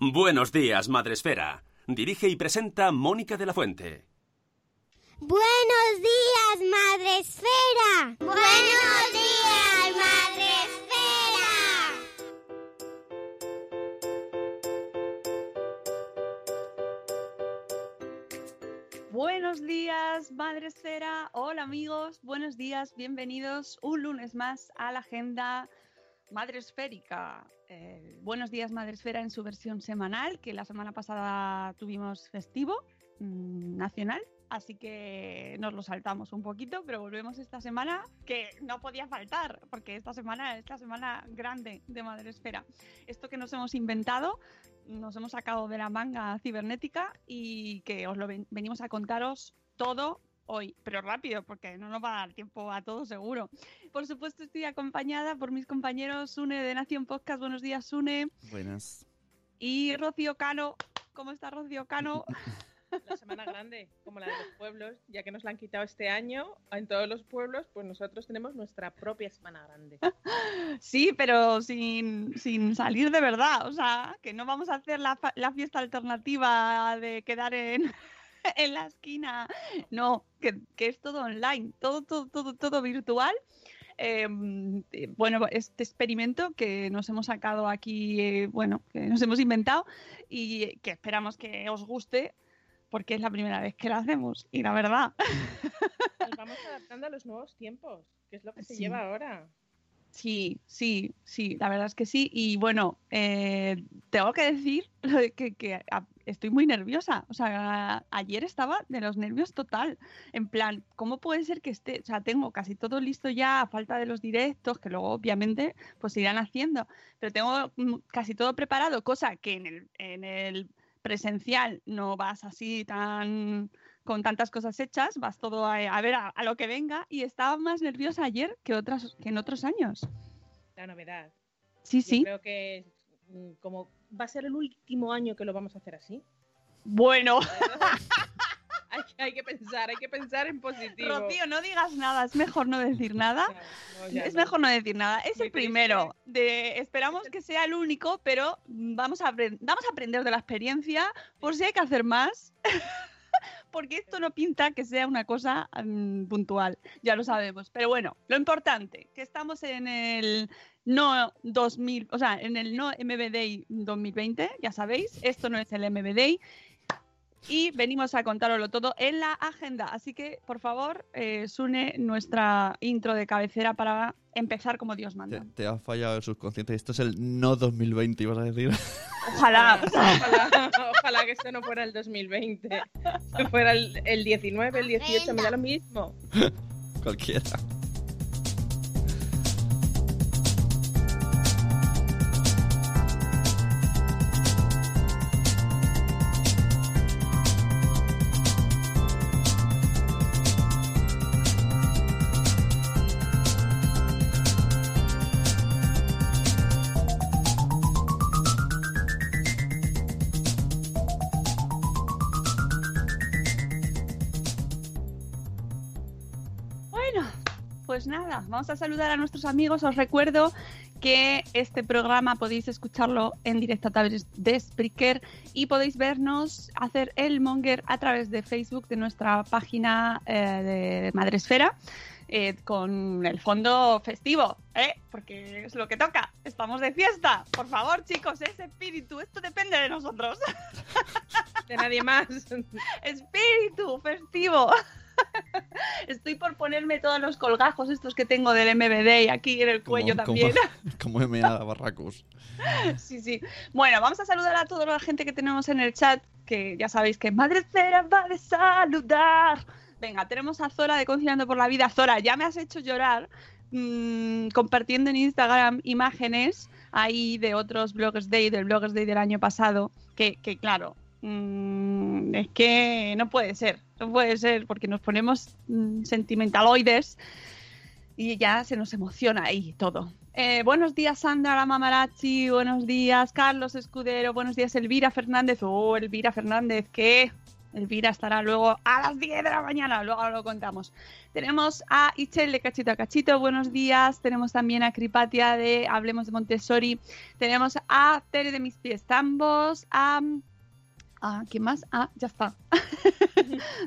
Buenos días, Madresfera. Dirige y presenta Mónica de la Fuente. Buenos días, Madre Esfera. Buenos días, Madre Esfera. Buenos días, Madre Esfera. Hola amigos, buenos días, bienvenidos un lunes más a la agenda Madre Esférica. Eh, buenos días, Madre Esfera en su versión semanal, que la semana pasada tuvimos festivo mm, nacional, así que nos lo saltamos un poquito, pero volvemos esta semana que no podía faltar, porque esta semana es la semana grande de Madre Esfera. Esto que nos hemos inventado, nos hemos sacado de la manga cibernética y que os lo ven- venimos a contaros todo hoy, pero rápido, porque no nos va a dar tiempo a todo seguro. Por supuesto, estoy acompañada por mis compañeros Sune de Nación Podcast. Buenos días, Sune. Buenas. Y Rocío Cano. ¿Cómo está Rocío Cano? La semana grande, como la de los pueblos, ya que nos la han quitado este año, en todos los pueblos, pues nosotros tenemos nuestra propia semana grande. Sí, pero sin, sin salir de verdad. O sea, que no vamos a hacer la, fa- la fiesta alternativa de quedar en, en la esquina. No, que, que es todo online, todo, todo, todo, todo virtual. Eh, eh, bueno, este experimento que nos hemos sacado aquí, eh, bueno, que nos hemos inventado y que esperamos que os guste porque es la primera vez que lo hacemos y la verdad. Nos vamos adaptando a los nuevos tiempos, que es lo que se lleva ahora. Sí, sí, sí, la verdad es que sí. Y bueno, eh, tengo que decir que, que estoy muy nerviosa. O sea, ayer estaba de los nervios total. En plan, ¿cómo puede ser que esté? O sea, tengo casi todo listo ya a falta de los directos, que luego obviamente pues irán haciendo. Pero tengo casi todo preparado, cosa que en el, en el presencial no vas así tan con tantas cosas hechas, vas todo a, a ver a, a lo que venga y estaba más nerviosa ayer que otras que en otros años. La novedad. Sí, Yo sí. creo que mm, como va a ser el último año que lo vamos a hacer así. Bueno, hay, que- hay que pensar, hay que pensar en positivo. Rocío, no digas nada, es mejor no decir nada. No, no, ya Es no. mejor no decir nada. Es Muy el primero. De, esperamos que sea el único, pero vamos a, vamos a aprender de la experiencia por si hay que hacer más. Porque esto no pinta que sea una cosa mm, puntual, ya lo sabemos. Pero bueno, lo importante, que estamos en el no 2000, o sea, en el no MBDay 2020, ya sabéis, esto no es el MBDay. Y venimos a contároslo todo en la agenda. Así que, por favor, eh, Sune nuestra intro de cabecera para empezar como Dios Te, manda. te ha fallado el subconsciente. Esto es el no 2020, ibas a decir. Ojalá. Ojalá, ojalá que esto no fuera el 2020, que fuera el, el 19, el 18, me da lo mismo. Cualquiera. Pues nada, vamos a saludar a nuestros amigos. Os recuerdo que este programa podéis escucharlo en directo a través de Spreaker y podéis vernos hacer el monger a través de Facebook de nuestra página eh, de Madresfera. eh, con el fondo festivo, ¿eh? porque es lo que toca. Estamos de fiesta. Por favor, chicos, ese espíritu, esto depende de nosotros. De nadie más. espíritu festivo. Estoy por ponerme todos los colgajos estos que tengo del MBD y aquí en el cuello Como- también. Como, como M.A. Barracus. Sí, sí. Bueno, vamos a saludar a toda la gente que tenemos en el chat, que ya sabéis que Madre Cera va de saludar. Venga, tenemos a Zora de Conciliando por la Vida. Zora, ya me has hecho llorar mm, compartiendo en Instagram imágenes ahí de otros Bloggers Day, del Bloggers Day del año pasado, que, que claro, mm, es que no puede ser, no puede ser, porque nos ponemos mm, sentimentaloides y ya se nos emociona ahí todo. Eh, buenos días, Sandra la Mamarachi. Buenos días, Carlos Escudero. Buenos días, Elvira Fernández. Oh, Elvira Fernández, ¿qué? Elvira estará luego a las 10 de la mañana, luego lo contamos. Tenemos a Ichel de Cachito a Cachito, buenos días. Tenemos también a Cripatia de Hablemos de Montessori. Tenemos a Tere de Mis Pies Tambos. A, a ¿Quién más? Ah, ya está.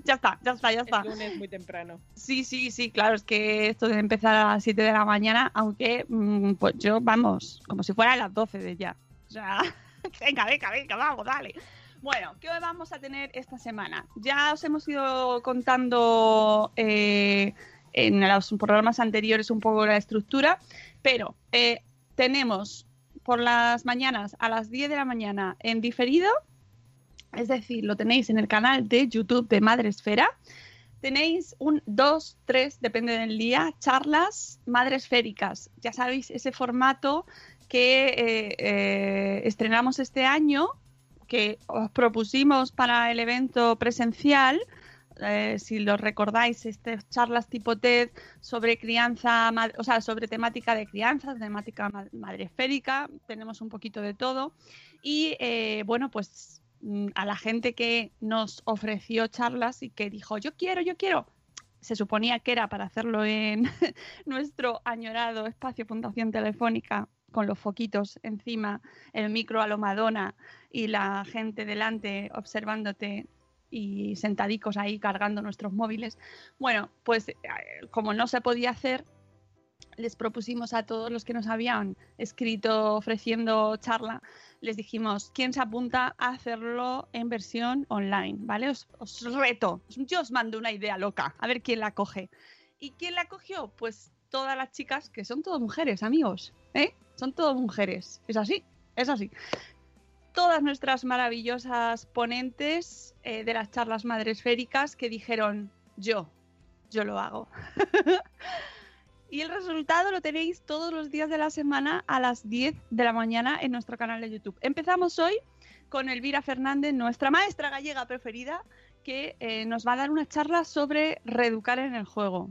ya está, ya está, ya está. Es lunes muy temprano. Sí, sí, sí, claro, es que esto debe empezar a las 7 de la mañana, aunque mm, pues yo, vamos, como si fuera a las 12 de ya. O sea, venga, venga, venga, vamos, dale. Bueno, ¿qué vamos a tener esta semana? Ya os hemos ido contando eh, en los programas anteriores un poco la estructura, pero eh, tenemos por las mañanas a las 10 de la mañana en diferido, es decir, lo tenéis en el canal de YouTube de Madre Esfera. Tenéis un 2, 3, depende del día, charlas madresféricas. Ya sabéis, ese formato que eh, eh, estrenamos este año, que os propusimos para el evento presencial. Eh, si lo recordáis, estas charlas tipo TED sobre crianza, o sea, sobre temática de crianza, temática ma- madresférica, tenemos un poquito de todo. Y bueno, pues a la gente que nos ofreció charlas y que dijo, yo quiero, yo quiero, se suponía que era para hacerlo en nuestro añorado espacio Fundación Telefónica con los foquitos encima, el micro a lo Madonna y la gente delante observándote y sentadicos ahí cargando nuestros móviles. Bueno, pues eh, como no se podía hacer, les propusimos a todos los que nos habían escrito ofreciendo charla, les dijimos, ¿quién se apunta a hacerlo en versión online? ¿Vale? Os, os reto, yo os mando una idea loca, a ver quién la coge. ¿Y quién la cogió? Pues todas las chicas, que son todas mujeres, amigos, ¿eh? Son todas mujeres, es así, es así. Todas nuestras maravillosas ponentes eh, de las charlas madresféricas que dijeron, yo, yo lo hago. Y el resultado lo tenéis todos los días de la semana a las 10 de la mañana en nuestro canal de YouTube. Empezamos hoy con Elvira Fernández, nuestra maestra gallega preferida, que eh, nos va a dar una charla sobre reeducar en el juego.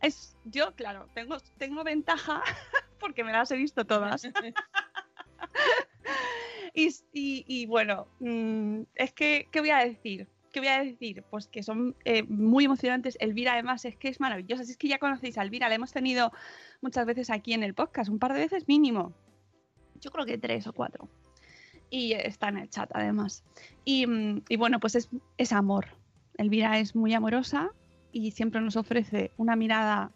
Es, yo, claro, tengo, tengo ventaja porque me las he visto todas. y, y- y bueno, mm, es que, ¿qué voy a decir? ¿Qué voy a decir? Pues que son eh, muy emocionantes. Elvira, además, es que es maravillosa. Si es que ya conocéis a Elvira, la hemos tenido muchas veces aquí en el podcast, un par de veces mínimo. Yo creo que tres o cuatro. Y está en el chat, además. Y, mm, y bueno, pues es, es amor. Elvira es muy amorosa y siempre nos ofrece una mirada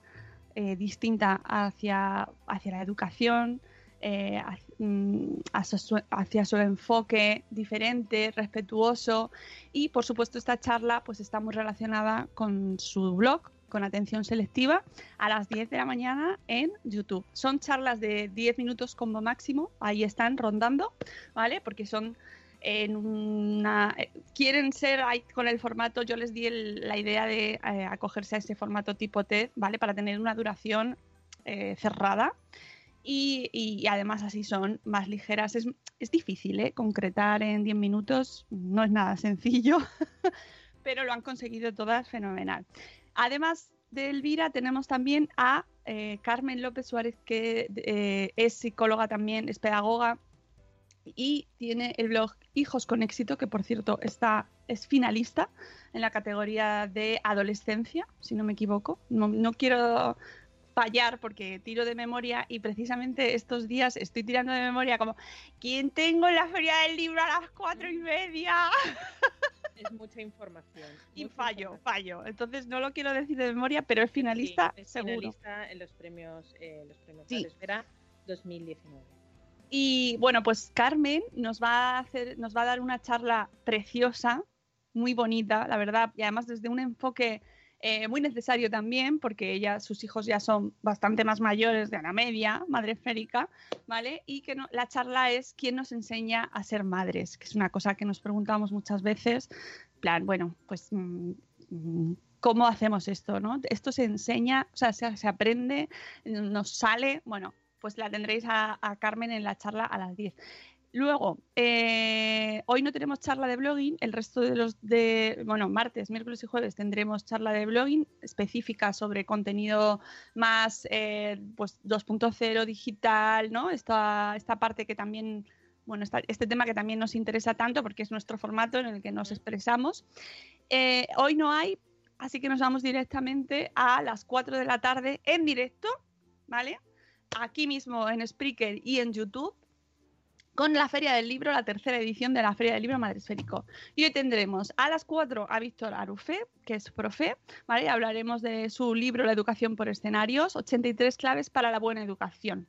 eh, distinta hacia, hacia la educación, eh, mm, hacia su, enfoque diferente, respetuoso y por supuesto esta charla pues está muy relacionada con su blog, con atención selectiva, a las 10 de la mañana en YouTube. Son charlas de 10 minutos como máximo, ahí están rondando, ¿vale? Porque son en una... quieren ser con el formato, yo les di la idea de eh, acogerse a ese formato tipo TED, ¿vale? Para tener una duración eh, cerrada y, y además así son más ligeras. Es, es difícil ¿eh? concretar en 10 minutos, no es nada sencillo, pero lo han conseguido todas fenomenal. Además de Elvira, tenemos también a eh, Carmen López Suárez, que eh, es psicóloga también, es pedagoga y tiene el blog Hijos con éxito, que por cierto está, es finalista en la categoría de adolescencia, si no me equivoco. No, no quiero fallar porque tiro de memoria y precisamente estos días estoy tirando de memoria como ¿quién tengo en la feria del libro a las cuatro y media? Es mucha información. y mucha fallo, información. fallo. Entonces no lo quiero decir de memoria, pero es finalista Sí, es seguro. finalista en los premios, eh, los premios Sí. Madresfera 2019. Y bueno, pues Carmen nos va a hacer, nos va a dar una charla preciosa, muy bonita, la verdad, y además desde un enfoque eh, muy necesario también, porque ella, sus hijos ya son bastante más mayores de la media, madre esférica, ¿vale? Y que la charla es quién nos enseña a ser madres, que es una cosa que nos preguntamos muchas veces, plan, bueno, pues mm, mm, ¿cómo hacemos esto, no? Esto se enseña, o sea, se, aprende, nos sale, bueno, pues la tendréis a Carmen en la charla a las 10. Luego, eh, hoy no tenemos charla de blogging, el resto de los de, bueno, martes, miércoles y jueves tendremos charla de blogging específica sobre contenido más, eh, pues 2.0 digital, ¿no? Esta, esta parte que también, bueno, esta- este tema que también nos interesa tanto porque es nuestro formato en el que nos expresamos. Eh, hoy no hay, así que nos vamos directamente a las 4 de la tarde en directo, ¿vale? Aquí mismo en Spreaker y en YouTube con la Feria del Libro, la tercera edición de la Feria del Libro Madresférico. Y hoy tendremos a las 4 a Víctor Arufé, que es profe, ¿vale? Hablaremos de su libro La educación por escenarios, 83 claves para la buena educación.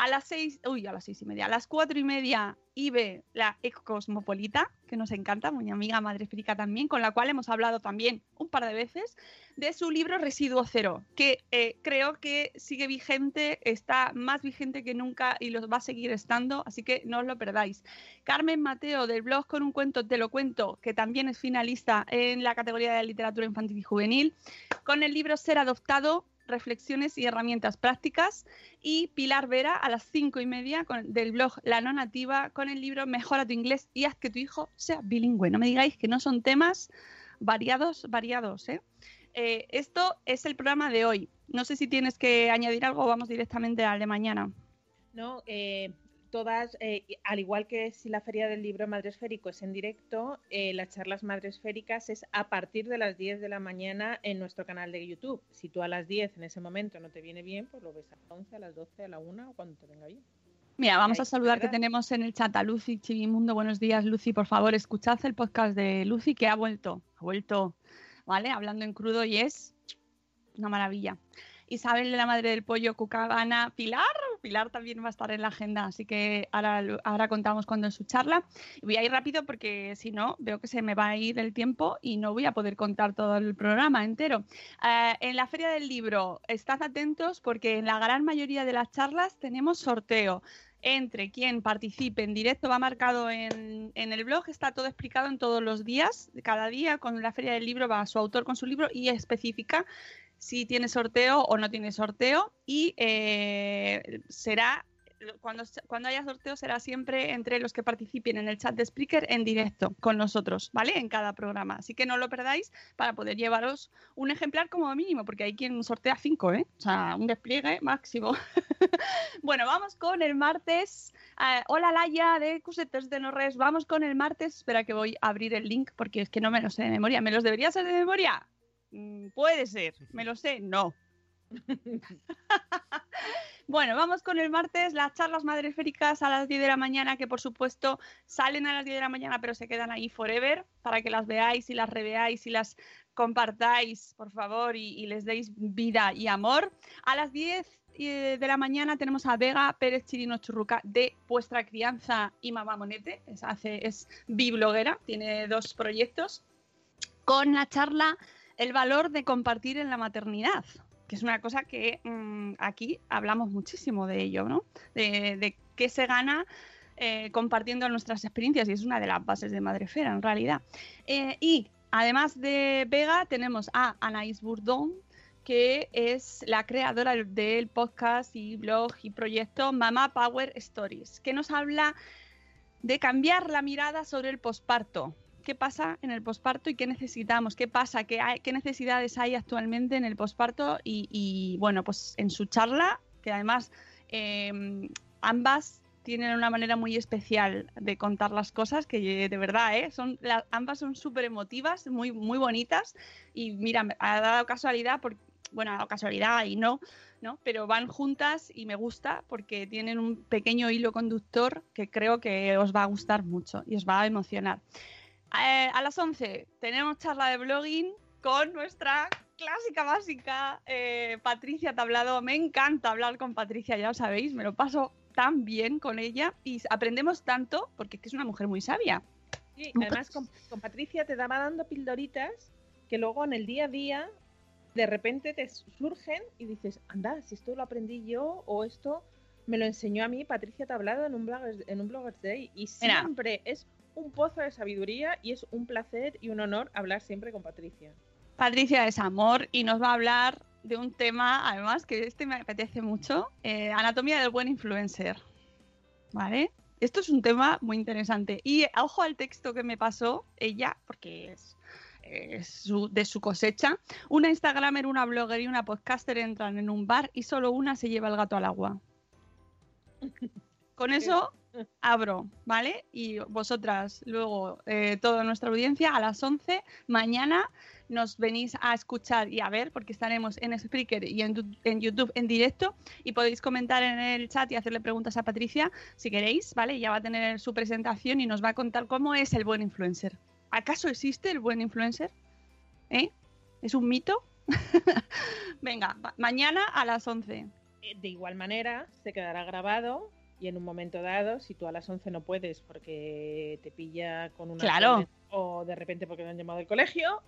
A las 6, uy, a las 6 y media, a las 4 y media, Ibe, la ecocosmopolita, que nos encanta, mi amiga madre esférica también, con la cual hemos hablado también un par de veces, de su libro Residuo Cero, que eh, creo que sigue vigente, está más vigente que nunca y los va a seguir estando, así que no os lo perdáis. Carmen Mateo del blog Con un cuento te lo cuento, que también es finalista en la categoría de literatura infantil y juvenil, con el libro Ser adoptado, reflexiones y herramientas prácticas, y Pilar Vera a las cinco y media con, del blog La No Nativa con el libro Mejora tu inglés y haz que tu hijo sea bilingüe. No me digáis que no son temas variados, variados, ¿eh? Eh, esto es el programa de hoy. No sé si tienes que añadir algo o vamos directamente al de mañana. No, eh, todas, eh, al igual que si la Feria del Libro Madresférico es en directo, eh, las charlas madresféricas es a partir de las 10 de la mañana en nuestro canal de YouTube. Si tú a las 10 en ese momento no te viene bien, pues lo ves a las 11, a las 12, a la 1 o cuando te venga bien. Mira, vamos a saludar que tenemos en el chat a Lucy Chivimundo. Buenos días, Lucy. Por favor, escuchad el podcast de Lucy que ha vuelto. Ha vuelto, ¿vale? Hablando en crudo y es una maravilla. Isabel de la Madre del Pollo, Cucabana, Pilar. Pilar también va a estar en la agenda, así que ahora, contamos cuando es su charla. Voy a ir rápido porque si no, veo que se me va a ir el tiempo y no voy a poder contar todo el programa entero. Eh, en la Feria del Libro, estad atentos porque en la gran mayoría de las charlas tenemos sorteo entre quien participe en directo, va marcado en, en el blog, está todo explicado en todos los días, cada día con la feria del libro va su autor con su libro y especifica si tiene sorteo o no tiene sorteo y eh, será cuando, cuando haya sorteo será siempre entre los que participen en el chat de Spreaker en directo con nosotros, ¿vale? En cada programa. Así que no lo perdáis para poder llevaros un ejemplar como mínimo, porque hay quien sortea cinco, ¿eh? O sea, un despliegue máximo. bueno, vamos con el martes. Eh, hola Laia de Cusetes de Norres. Vamos con el martes. Espera que voy a abrir el link porque es que no me lo sé de memoria. ¿Me los debería ser de memoria? Mm, puede ser. ¿Me lo sé? No. Bueno, vamos con el martes, las charlas madresféricas a las 10 de la mañana, que por supuesto salen a las 10 de la mañana, pero se quedan ahí forever, para que las veáis y las reveáis y las compartáis, por favor, y, y les deis vida y amor. A las 10 eh, de la mañana tenemos a Vega Pérez Chirino Churruca de Vuestra Crianza y Mamá Monete, es, hace, es bibloguera, tiene dos proyectos, con la charla El valor de compartir en la maternidad que es una cosa que mm, aquí hablamos muchísimo de ello, ¿no? De, qué se gana eh, compartiendo nuestras experiencias y es una de las bases de Madrefera en realidad. Eh, y además de Vega tenemos a Anaís Bourdon, que es la creadora del podcast y blog y proyecto Mama Power Stories, que nos habla de cambiar la mirada sobre el posparto. ¿Qué pasa en el posparto y qué necesitamos? ¿Qué pasa? ¿Qué, hay, qué necesidades hay actualmente en el posparto? Y, y, bueno, pues en su charla, que además eh, ambas tienen una manera muy especial de contar las cosas que de verdad, ¿eh? son, la- ambas son súper emotivas, muy, muy bonitas y mira, ha dado casualidad, porque, bueno, ha dado casualidad y no, ¿no? Pero van juntas y me gusta porque tienen un pequeño hilo conductor que creo que os va a gustar mucho y os va a emocionar. Eh, a las 11 tenemos charla de blogging con nuestra clásica básica eh, Patricia Tablado. Me encanta hablar con Patricia, ya lo sabéis, me lo paso tan bien con ella y aprendemos tanto porque es que es una mujer muy sabia. Sí, además con, con Patricia te daba dando pildoritas que luego en el día a día de repente te surgen y dices, anda, si esto lo aprendí yo o esto me lo enseñó a mí Patricia Tablado en un Bloggers, en un Bloggers Day y Mira. siempre es un pozo de sabiduría y es un placer y un honor hablar siempre con Patricia. Patricia es amor y nos va a hablar de un tema, además, que este me apetece mucho, eh, anatomía del buen influencer. ¿Vale? Esto es un tema muy interesante. Y ojo al texto que me pasó ella, porque es, es su- de su cosecha. Una Instagramer, una blogger y una podcaster entran en un bar y solo una se lleva el gato al agua. Con eso abro, ¿vale? Y vosotras, luego, eh, toda nuestra audiencia, a las 11, mañana nos venís a escuchar y a ver, porque estaremos en Spreaker y en, tu- en YouTube en directo, y podéis comentar en el chat y hacerle preguntas a Patricia si queréis, ¿vale? Ya va a tener su presentación y nos va a contar cómo es el buen influencer. ¿Acaso existe el buen influencer? ¿Eh? ¿Es un mito? Venga, ma- mañana a las 11. Eh, De igual manera, se quedará grabado y en un momento dado, si tú a las 11 no puedes porque te pilla con una Claro. o de repente porque te han llamado del colegio,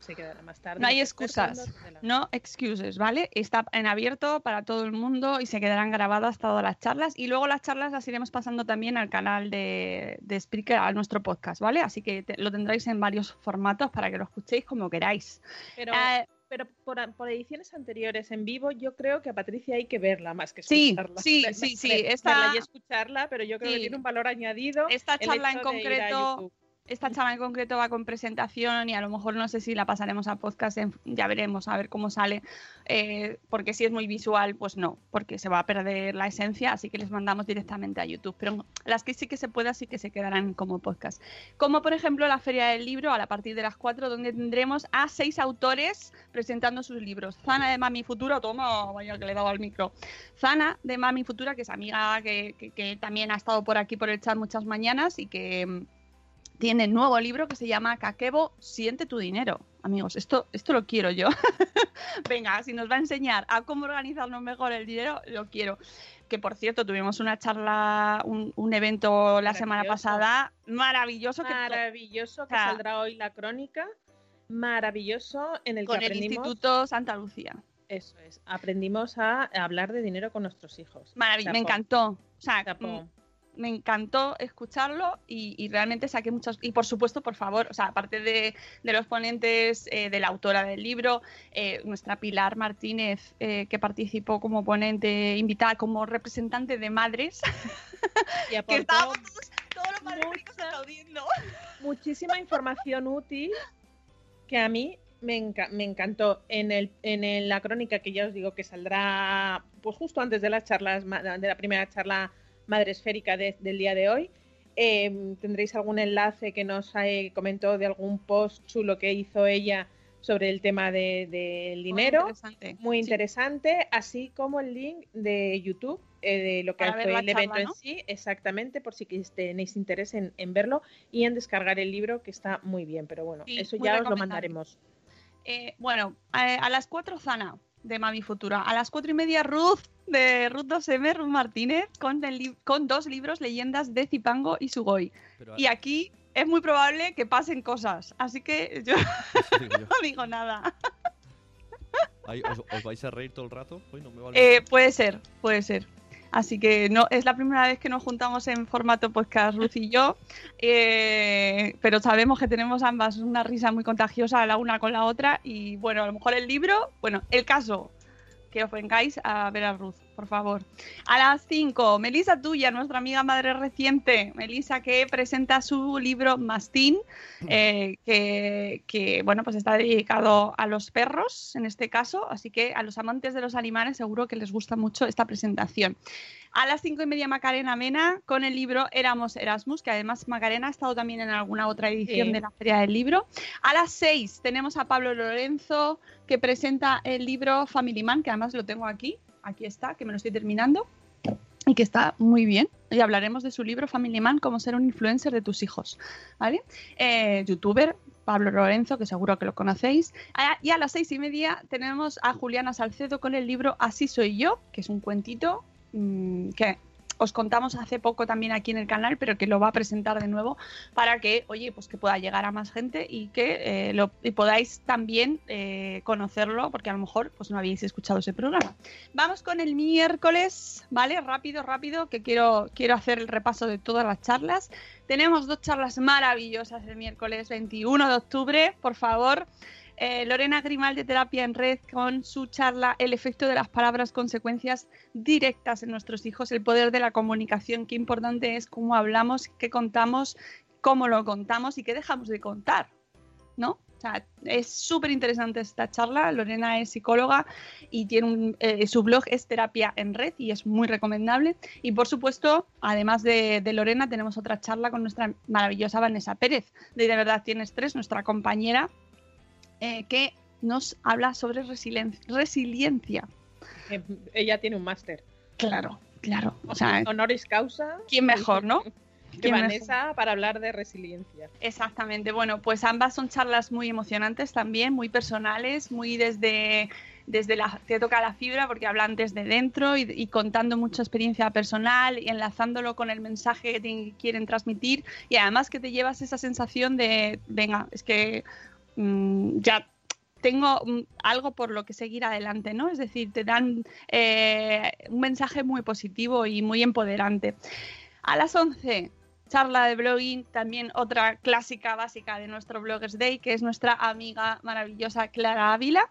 se quedará más tarde. No hay excusas, no excuses, ¿vale? Está en abierto para todo el mundo y se quedarán grabadas todas las charlas. Y luego las charlas las iremos pasando también al canal de, de Spreaker, a nuestro podcast, ¿vale? Así que te- lo tendréis en varios formatos para que lo escuchéis como queráis. Pero, Eh, pero por, por ediciones anteriores en vivo, yo creo que a Patricia hay que verla más que Sí, escucharla. sí, sí, sí, esta- verla y escucharla, pero yo creo Sí. que tiene un valor añadido. Esta charla en concreto. Esta charla en concreto va con presentación y a lo mejor no sé si la pasaremos a podcast, ya veremos a ver cómo sale, eh, porque si es muy visual, pues no, porque se va a perder la esencia, así que les mandamos directamente a YouTube. Pero las que sí que se pueda, sí que se quedarán como podcast. Como por ejemplo la Feria del Libro, a la partir de las 4, donde tendremos a seis autores presentando sus libros. Zana de Mami Futura, toma, vaya que le he dado al micro. Zana de Mami Futura, que es amiga que, que- que también ha estado por aquí por el chat muchas mañanas y que tiene nuevo libro que se llama Kakebo, siente tu dinero. Amigos, esto, esto lo quiero yo. Venga, si nos va a enseñar a cómo organizarnos mejor el dinero, lo quiero. Que por cierto, tuvimos una charla, un, un evento la semana pasada, maravilloso, que Maravilloso que saldrá hoy la crónica. Maravilloso en el con que el aprendimos. Instituto Santa Lucía. Eso es. Aprendimos a hablar de dinero con nuestros hijos. Maravilloso, me encantó. O sea. Me encantó escucharlo y, y realmente saqué muchos. Y por supuesto, por favor, o sea, aparte de, de los ponentes, eh, de la autora del libro, eh, nuestra Pilar Martínez, eh, que participó como ponente invitada, como representante de madres, Y que estábamos todos, todos los padres ricos aplaudiendo. muchísima información útil que a mí me, enca- me encantó. En, el, en el- la crónica que ya os digo que saldrá pues justo antes de las charlas, de la primera charla madre esférica de- del día de hoy. eh, tendréis algún enlace que nos eh, comentó de algún post chulo que hizo ella sobre el tema de- del dinero. interesante. Muy Sí. interesante, así como el link de YouTube eh, de lo que fue el evento en sí, exactamente, por si tenéis interés en, en verlo y en descargar el libro, que está muy bien. Pero bueno, Sí, eso muy ya os lo mandaremos. Eh, bueno, a las 4 Zana de Mami Futura. A las cuatro y media Ruth de Ruth 2M, Ruth Martínez, con, el con dos libros, Leyendas de Zipango y Sugoi. Pero, Y aquí es muy probable que pasen cosas, así que yo no digo nada. Os, os vais a reír todo el rato? Hoy no me vale. Eh, puede ser, puede ser. Así que no es la primera vez que nos juntamos en formato podcast Ruth y yo, eh, pero sabemos que tenemos ambas una risa muy contagiosa la una con la otra y bueno, a lo mejor el libro, bueno, el caso, que os vengáis a ver a Ruth, por favor. A las 5, Melisa Tuya, nuestra amiga madre reciente, Melisa que presenta su libro Mastín, eh, que, que, bueno, pues está dedicado a los perros en este caso, así que a los amantes de los animales seguro que les gusta mucho esta presentación. A las cinco y media Macarena Mena con el libro Éramos Erasmus, que además Macarena ha estado también en alguna otra edición Sí. de la Feria del Libro. A las seis tenemos a Pablo Lorenzo que presenta el libro Family Man, que además lo tengo aquí, aquí está, que me lo estoy terminando y que está muy bien. Y hablaremos de su libro Family Man, cómo ser un influencer de tus hijos, ¿vale? Eh, youtuber Pablo Lorenzo, que seguro que lo conocéis. Ah, Y a las seis y media tenemos a Juliana Salcedo con el libro Así soy yo, que es un cuentito mm, que os contamos hace poco también aquí en el canal, pero que lo va a presentar de nuevo para que, oye, pues que pueda llegar a más gente y que eh, lo, y podáis también eh, conocerlo, porque a lo mejor pues no habéis escuchado ese programa. Vamos con el miércoles, ¿vale? Rápido, rápido, que quiero, quiero hacer el repaso de todas las charlas. Tenemos dos charlas maravillosas el miércoles 21 de octubre, por favor. Eh, Lorena Grimal de Terapia en Red con su charla El efecto de las palabras, consecuencias directas en nuestros hijos, el poder de la comunicación, qué importante es cómo hablamos, qué contamos, cómo lo contamos y qué dejamos de contar, ¿no? O sea, es súper interesante esta charla. Lorena es psicóloga y tiene eh, su blog es Terapia en Red y es muy recomendable. Y por supuesto, además de, de Lorena, tenemos otra charla con nuestra maravillosa Vanessa Pérez de De Verdad Tienes Tres, nuestra compañera eh, que nos habla sobre resilien- resiliencia. Eh, Ella tiene un máster. Claro, claro. O sea, Honoris causa. ¿quién mejor, no? Que. Vanessa para hablar de resiliencia. Exactamente. Bueno, pues ambas son charlas muy emocionantes también, muy personales, muy desde, desde la, te toca la fibra porque hablan desde dentro y, y contando mucha experiencia personal y enlazándolo con el mensaje que te quieren transmitir y además que te llevas esa sensación de, venga, es que mm, ya tengo mm, algo por lo que seguir adelante, ¿no? Es decir, te dan eh, un mensaje muy positivo y muy empoderante. A las 11, charla de blogging, también otra clásica básica de nuestro Bloggers Day, que es nuestra amiga maravillosa Clara Ávila.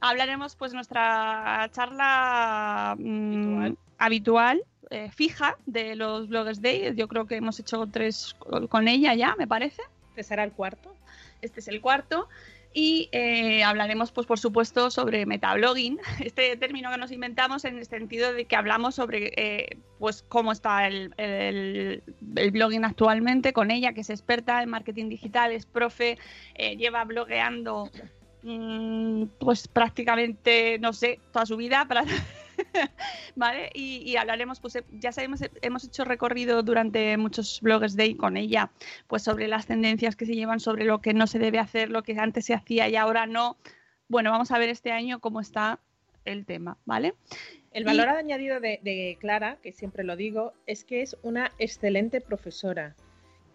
Hablaremos pues nuestra charla mm, Habitual. eh, fija de los Bloggers Day. Yo creo que hemos hecho tres con- ella ya, me parece. ¿Este será el cuarto? Este es el cuarto. Y eh, hablaremos, pues, por supuesto, sobre metablogging, este término que nos inventamos en el sentido de que hablamos sobre eh, pues cómo está el, el- blogging actualmente con ella, que es experta en marketing digital, es profe, eh, lleva blogueando mm, pues prácticamente, no sé, toda su vida. Para... ¿Vale? Y, y hablaremos, pues eh, ya sabemos, eh, hemos hecho recorrido durante muchos bloggers day con ella, pues sobre las tendencias que se llevan, sobre lo que no se debe hacer, lo que antes se hacía y ahora no. Bueno, vamos a ver este año cómo está el tema, ¿vale? El Y- valor añadido de, de Clara, que siempre lo digo, es que es una excelente profesora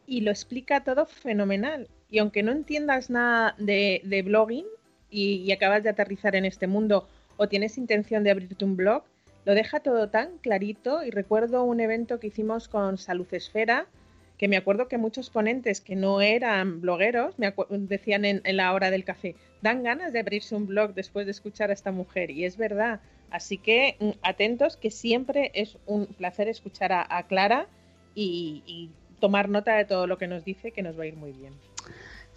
y lo explica todo fenomenal. Y aunque no entiendas nada de, de blogging y, y acabas de aterrizar en este mundo o tienes intención de abrirte un blog, lo deja todo tan clarito. Y recuerdo un evento que hicimos con Salud Esfera, que me acuerdo que muchos ponentes que no eran blogueros me decían en, la hora del café, dan ganas de abrirse un blog después de escuchar a esta mujer. Y es verdad. Así que mm, atentos, que siempre es un placer escuchar a, Clara y tomar nota de todo lo que nos dice, que nos va a ir muy bien.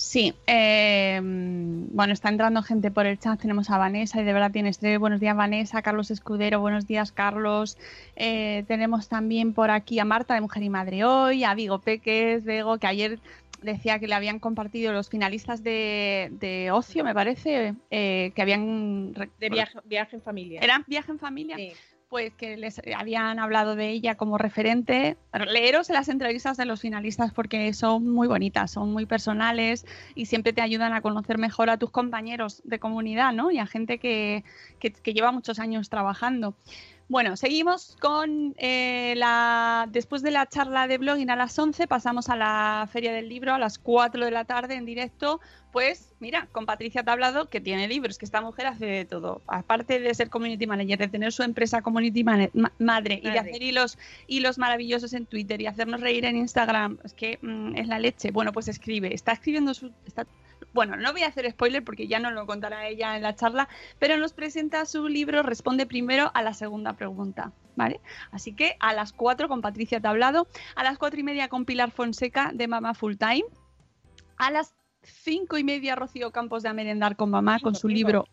Sí, eh, bueno, está entrando gente por el chat. Tenemos a Vanessa y de verdad tienes tres. Buenos días, Vanessa. Carlos Escudero, buenos días, Carlos. Eh, tenemos también por aquí a Marta de Mujer y Madre Hoy, a Vigo Peques, Vego, que ayer decía que le habían compartido los finalistas de, de Ocio, me parece, eh, que habían. De viaje, viaje en familia. ¿Eran viaje en familia? Sí. Pues que les habían hablado de ella como referente. Leeros las entrevistas de los finalistas porque son muy bonitas, son muy personales y siempre te ayudan a conocer mejor a tus compañeros de comunidad, ¿no? Y a gente que, que- que lleva muchos años trabajando. Bueno, seguimos con eh, la. Después de la charla de blogging a las 11, pasamos a la Feria del Libro a las 4 de la tarde en directo. Pues mira, con Patricia Tablado, que tiene libros, que esta mujer hace de todo. Aparte de ser community manager, de tener su empresa community ma- madre, y de hacer hilos, hilos maravillosos en Twitter y hacernos reír en Instagram, es que mm, es la leche. Bueno, pues escribe, está escribiendo su. Está, bueno, no voy a hacer spoiler porque ya no lo contará ella en la charla, pero nos presenta su libro Responde primero a la segunda pregunta. ¿Vale? Así que a las 4 con Patricia Tablado, a las cuatro y media con Pilar Fonseca de Mamá Full Time, a las cinco y media Rocío Campos de A Merendar con Mamá con su libro.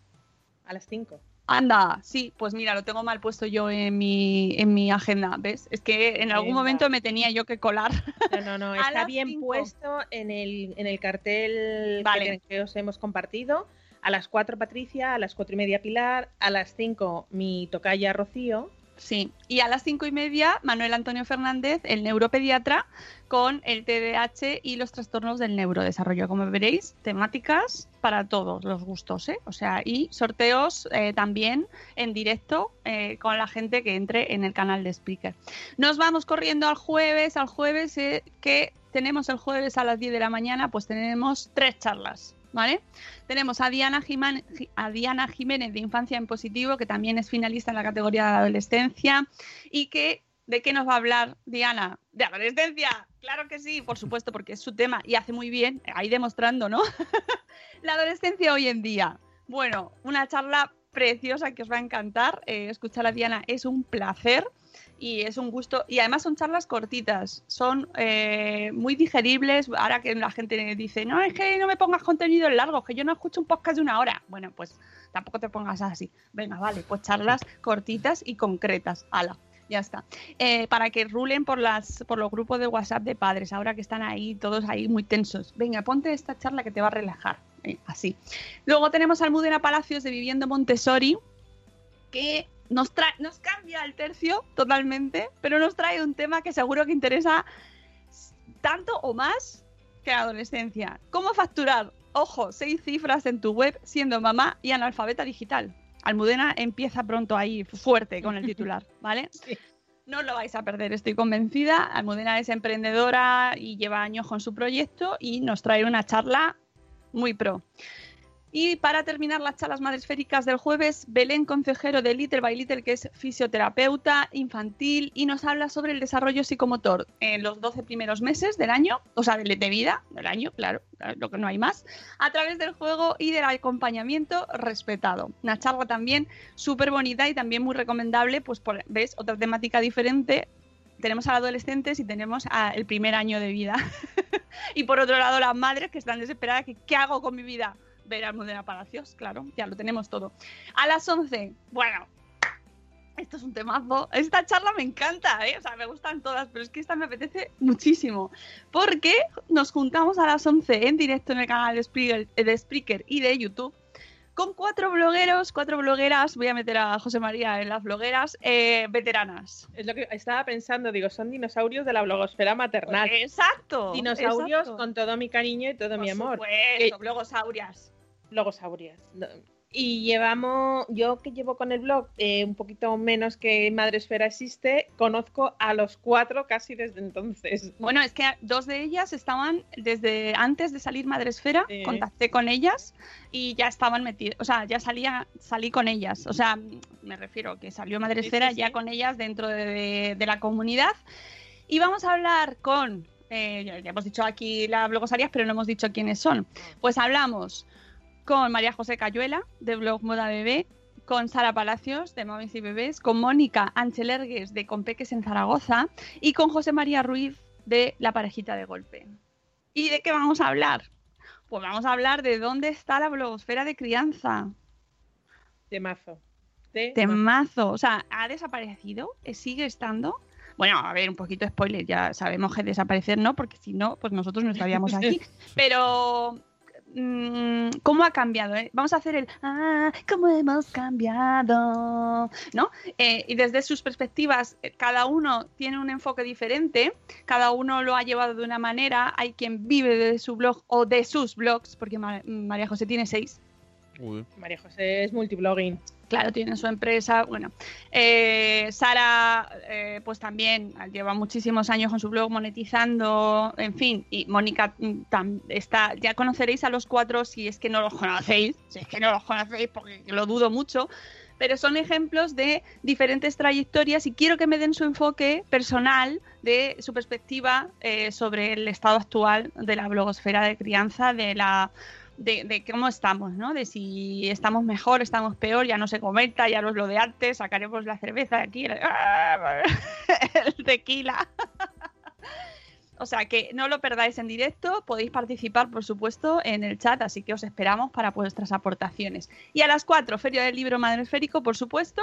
A las 5. Anda, sí, pues mira, lo tengo mal puesto yo en mi, en mi agenda, ¿ves? Es que en algún momento me tenía yo que colar. No, no, no, está bien cinco. puesto en el, en el cartel Vale. que os hemos compartido. A las 4 Patricia, a las cuatro y media Pilar, a las 5 mi tocaya Rocío. Sí, y a las cinco y media Manuel Antonio Fernández, el neuropediatra, con el TDAH y los trastornos del neurodesarrollo. Como veréis, temáticas para todos los gustos, ¿eh? O sea, y sorteos eh, también en directo eh, con la gente que entre en el canal de Speaker. Nos vamos corriendo al jueves, al jueves eh, que tenemos el jueves a las 10 de la mañana, pues tenemos tres charlas. ¿Vale? Tenemos a Diana, a Diana Jiménez de Infancia en Positivo, que también es finalista en la categoría de adolescencia. ¿Y que, de qué nos va a hablar Diana? ¿De adolescencia? Claro que sí, por supuesto, porque es su tema y hace muy bien, ahí demostrando, ¿no? la adolescencia hoy en día. Bueno, una charla preciosa que os va a encantar. Eh, escuchar a Diana es un placer y es un gusto. Y además son charlas cortitas, son eh, muy digeribles. Ahora que la gente dice, no, es que no me pongas contenido largo, que yo no escucho un podcast de una hora. Bueno, pues tampoco te pongas así. Venga, vale, pues charlas cortitas y concretas. Ala. Ya está. Eh, para que rulen por las por los grupos de WhatsApp de padres, ahora que están ahí, todos ahí muy tensos. Venga, ponte esta charla que te va a relajar. Eh, así. Luego tenemos Almudena Palacios de Viviendo Montessori, que nos, trae, nos cambia el tercio totalmente, pero nos trae un tema que seguro que interesa tanto o más que la adolescencia. ¿Cómo facturar? Ojo, seis cifras en tu web siendo mamá y analfabeta digital. Almudena empieza pronto ahí fuerte con el titular, ¿vale? No lo vais a perder, estoy convencida. Almudena es emprendedora y lleva años con su proyecto y nos trae una charla muy pro. Y para terminar las charlas madresféricas del jueves, Belén Concejero de Little by Little, que es fisioterapeuta infantil y nos habla sobre el desarrollo psicomotor en los 12 primeros meses del año, o sea, de, vida del año, claro, lo que no hay más, a través del juego y del acompañamiento respetado. Una charla también súper bonita y también muy recomendable, pues por, ves, otra temática diferente. Tenemos a los adolescentes y tenemos a el primer año de vida. y por otro lado, las madres que están desesperadas, que ¿qué hago con mi vida? Ver a Almudena Palacios, claro, ya lo tenemos todo. A las 11, bueno, esto es un temazo. Esta charla me encanta, ¿eh? o sea, me gustan todas, pero es que esta me apetece muchísimo. Porque nos juntamos a las 11 en directo en el canal de Spreaker, de Spreaker y de YouTube con cuatro blogueros, cuatro blogueras, voy a meter a José María en las blogueras, eh, veteranas. Es lo que estaba pensando, digo, son dinosaurios de la blogosfera maternal. Exacto. Dinosaurios exacto. con todo mi cariño y todo Por mi amor. supuesto, blogosaurias. Blogosaurias. No. Y llevamos, yo que llevo con el blog eh, un poquito menos que Madresfera existe, conozco a los cuatro casi desde entonces. Bueno, es que dos de ellas estaban desde antes de salir Madresfera, Sí. contacté con ellas y ya estaban metidas, o sea, ya salía, salí con ellas, o sea, me refiero que salió Madresfera Sí, sí, ya con ellas dentro de, de- de la comunidad. Y vamos a hablar con, eh, ya ya hemos dicho aquí las blogosarias, pero no hemos dicho quiénes son. Pues hablamos con María José Cayuela, de Blog Moda Bebé, con Sara Palacios, de Mamis y Bebés, con Mónica Anchelergues, de Compeques en Zaragoza, y con José María Ruiz, de La Parejita de Golpe. ¿Y de qué vamos a hablar? Pues vamos a hablar de dónde está la blogosfera de crianza. Temazo. Temazo. Temazo. O sea, ¿ha desaparecido? ¿Eh, ¿Sigue estando? Bueno, a ver, un poquito spoiler. Ya sabemos que desaparecer no, porque si no, pues nosotros no estaríamos aquí. Pero, mm, ¿cómo ha cambiado? eh? Vamos a hacer el Ah, ¿cómo hemos cambiado? ¿No? Eh, y desde sus perspectivas, eh, cada uno tiene un enfoque diferente, cada uno lo ha llevado de una manera. Hay quien vive de su blog o de sus blogs, porque Ma- María José tiene seis. Uy. María José es multiblogging. Claro, tiene su empresa. Bueno, eh, Sara, eh, pues también lleva muchísimos años con su blog monetizando, en fin. Y Mónica mm, tam- está. Ya conoceréis a los cuatro si es que no los conocéis, si es que no los conocéis, porque lo dudo mucho. Pero son ejemplos de diferentes trayectorias y quiero que me den su enfoque personal de su perspectiva eh, sobre el estado actual de la blogosfera de crianza, de la de, de cómo estamos, ¿no? De si estamos mejor, estamos peor, ya no se comenta, ya no es lo de antes, sacaremos la cerveza de aquí, el, tequila. O sea que no lo perdáis en directo, podéis participar por supuesto en el chat, así que os esperamos para vuestras aportaciones. Y a las 4, Feria del Libro Madre Esférico, por supuesto,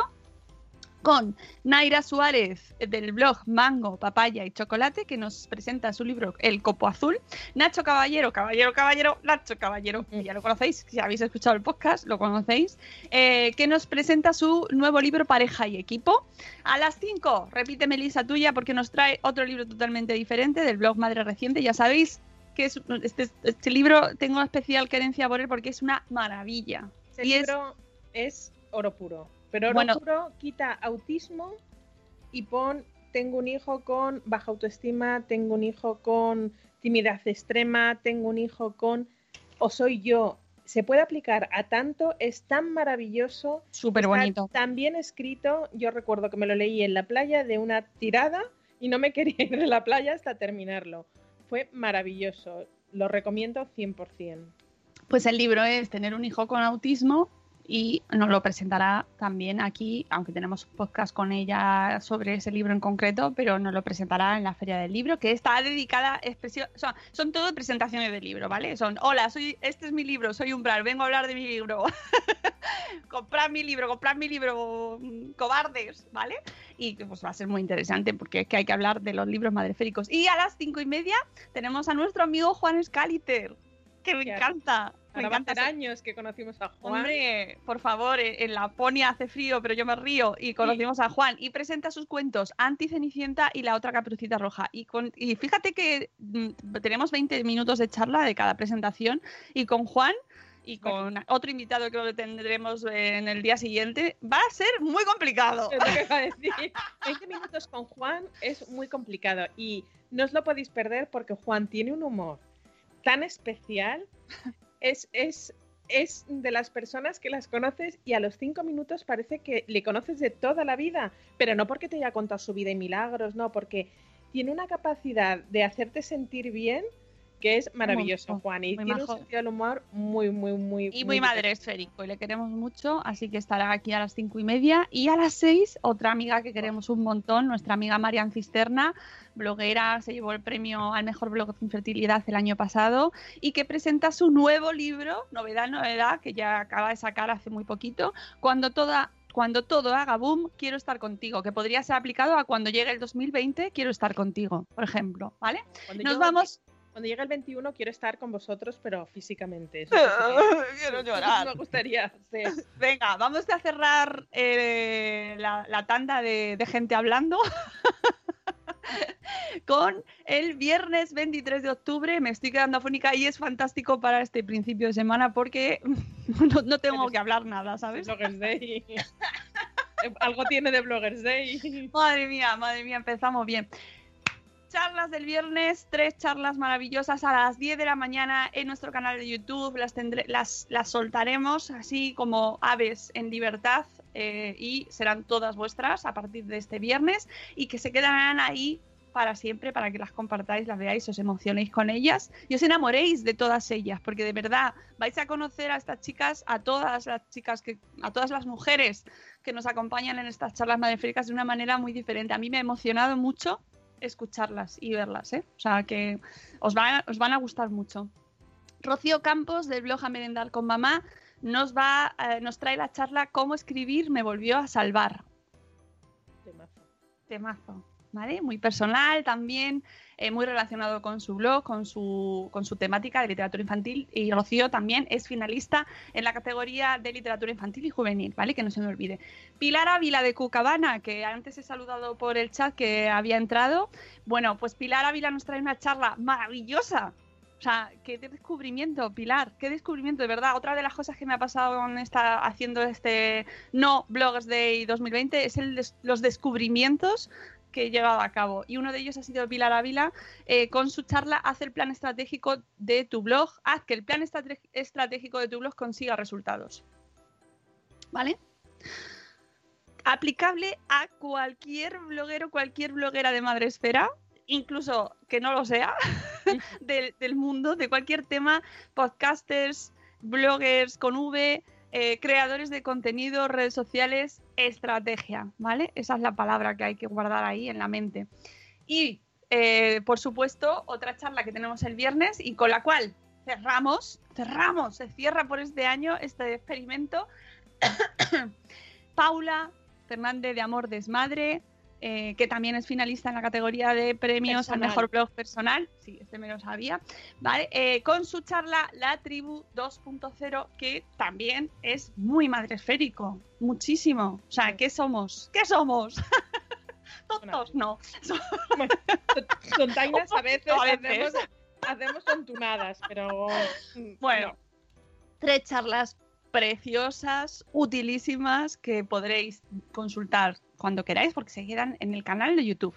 con Naira Suárez del blog Mango, Papaya y Chocolate, que nos presenta su libro El Copo Azul. Nacho Caballero, Caballero, Caballero, Nacho Caballero, que ya lo conocéis, si habéis escuchado el podcast, lo conocéis, eh, que nos presenta su nuevo libro Pareja y Equipo. A las 5, repite Melissa tuya, porque nos trae otro libro totalmente diferente del blog Madre Reciente. Ya sabéis que es, este, este libro tengo especial querencia por él porque es una maravilla. Este Y es- libro es oro puro. Pero oro Bueno. puro quita autismo y pon tengo un hijo con baja autoestima, tengo un hijo con timidez extrema, tengo un hijo con o soy yo. Se puede aplicar a tanto, es tan maravilloso. Súper bonito. Tan bien escrito. Yo recuerdo que me lo leí en la playa de una tirada y no me quería ir de la playa hasta terminarlo. Fue maravilloso. Lo recomiendo 100%. Pues el libro es Tener un hijo con autismo y nos lo presentará también aquí, aunque tenemos un podcast con ella sobre ese libro en concreto, pero nos lo presentará en la Feria del Libro, que está dedicada, expresión, son, son todo presentaciones de libro, ¿vale? Son, hola, soy, este es mi libro, soy Umbral, vengo a hablar de mi libro. comprad mi libro, comprad mi libro, mm, cobardes, ¿vale? Y pues va a ser muy interesante porque es que hay que hablar de los libros madreféricos. Y a las cinco y media tenemos a nuestro amigo Juan Scaliter, que me encanta. Ahora va a hacer años que conocimos a Juan. Hombre, por favor, eh, en Laponia hace frío, pero yo me río. Y conocimos a Juan y presenta sus cuentos Anti Cenicienta y la otra Caperucita Roja. Y, con, y fíjate que mm, tenemos 20 minutos de charla de cada presentación. Y con Juan y con otro invitado que lo tendremos eh, en el día siguiente, va a ser muy complicado. Es lo que iba a decir. 20 minutos con Juan es muy complicado y no os lo podéis perder porque Juan tiene un humor tan especial. Es, es, es de las personas que las conoces y a los cinco minutos parece que le conoces de toda la vida, pero no porque te haya contado su vida y milagros, no, porque tiene una capacidad de hacerte sentir bien que es maravilloso, Juan, y muy tiene majo. un sentido del humor muy, muy, muy... Y muy madre esférico, y le queremos mucho, así que estará aquí a las cinco y media. Y a las seis, otra amiga que queremos un montón, nuestra amiga Marian Cisterna, bloguera, se llevó el premio al mejor blog de infertilidad el año pasado, y que presenta su nuevo libro, novedad, novedad, que ya acaba de sacar hace muy poquito, cuando toda cuando todo haga boom, quiero estar contigo, que podría ser aplicado a cuando llegue el 2020, quiero estar contigo, por ejemplo, ¿vale? Cuando Nos vamos Cuando llegue el 21 quiero estar con vosotros, pero físicamente. eso Quiero llorar. Me gustaría. sí. Venga, vamos a cerrar eh, la, la tanda de, de gente hablando con el viernes 23 de octubre. Me estoy quedando afónica y es fantástico para este principio de semana porque no, no tengo que hablar nada, ¿sabes? Bloggers Day. Algo tiene de Bloggers Day. Madre mía, madre mía, empezamos bien. Charlas del viernes, tres charlas maravillosas a las 10 de la mañana en nuestro canal de YouTube. Las, tendré, las, las soltaremos así como aves en libertad eh, y serán todas vuestras a partir de este viernes y que se quedarán ahí para siempre, para que las compartáis, las veáis, os emocionéis con ellas y os enamoréis de todas ellas, porque de verdad vais a conocer a estas chicas, a todas las chicas, que, a todas las mujeres que nos acompañan en estas charlas madreféricas de una manera muy diferente. A mí me ha emocionado mucho escucharlas y verlas, ¿eh? O sea que os van, os van a gustar mucho. Rocío Campos del blog A Merendar con Mamá nos va, eh, nos trae la charla Cómo escribir me volvió a salvar. Temazo. Temazo. ¿Vale? Muy personal también, eh, muy relacionado con su blog, con su, con su temática de literatura infantil. Y Rocío también es finalista en la categoría de literatura infantil y juvenil, ¿vale? Que no se me olvide. Pilar Ávila de Cucabana, que antes he saludado por el chat que había entrado. Bueno, pues Pilar Ávila nos trae una charla maravillosa. O sea, qué descubrimiento, Pilar, qué descubrimiento, de verdad. Otra de las cosas que me ha pasado con esta, haciendo este no Bloggers Day 2020 es los descubrimientos que he llevado a cabo. Y uno de ellos ha sido Pilar Ávila eh, con su charla Haz el plan estratégico de tu blog, haz que el plan estratégico de tu blog consiga resultados. ¿Vale? Aplicable a cualquier bloguero, cualquier bloguera de Madresfera, incluso que no lo sea, del, del mundo, de cualquier tema, podcasters, bloggers con V, eh, creadores de contenido, redes sociales, estrategia, ¿vale? Esa es la palabra que hay que guardar ahí en la mente. Y, eh, por supuesto, otra charla que tenemos el viernes y con la cual cerramos, cerramos, se cierra por este año este experimento. Paula Fernández de Amor Desmadre, eh, que también es finalista en la categoría de premios al mejor blog personal. Sí, este me lo sabía. ¿Vale? Eh, con su charla La Tribu 2.0, que también es muy madresférico. Muchísimo. O sea, ¿qué somos? ¿Qué somos? Tontos, no. Bueno, tontainas a veces, A veces. Hacemos, hacemos tontunadas, pero Bueno, no. tres charlas preciosas, utilísimas, que podréis consultar cuando queráis porque se quedan en el canal de YouTube.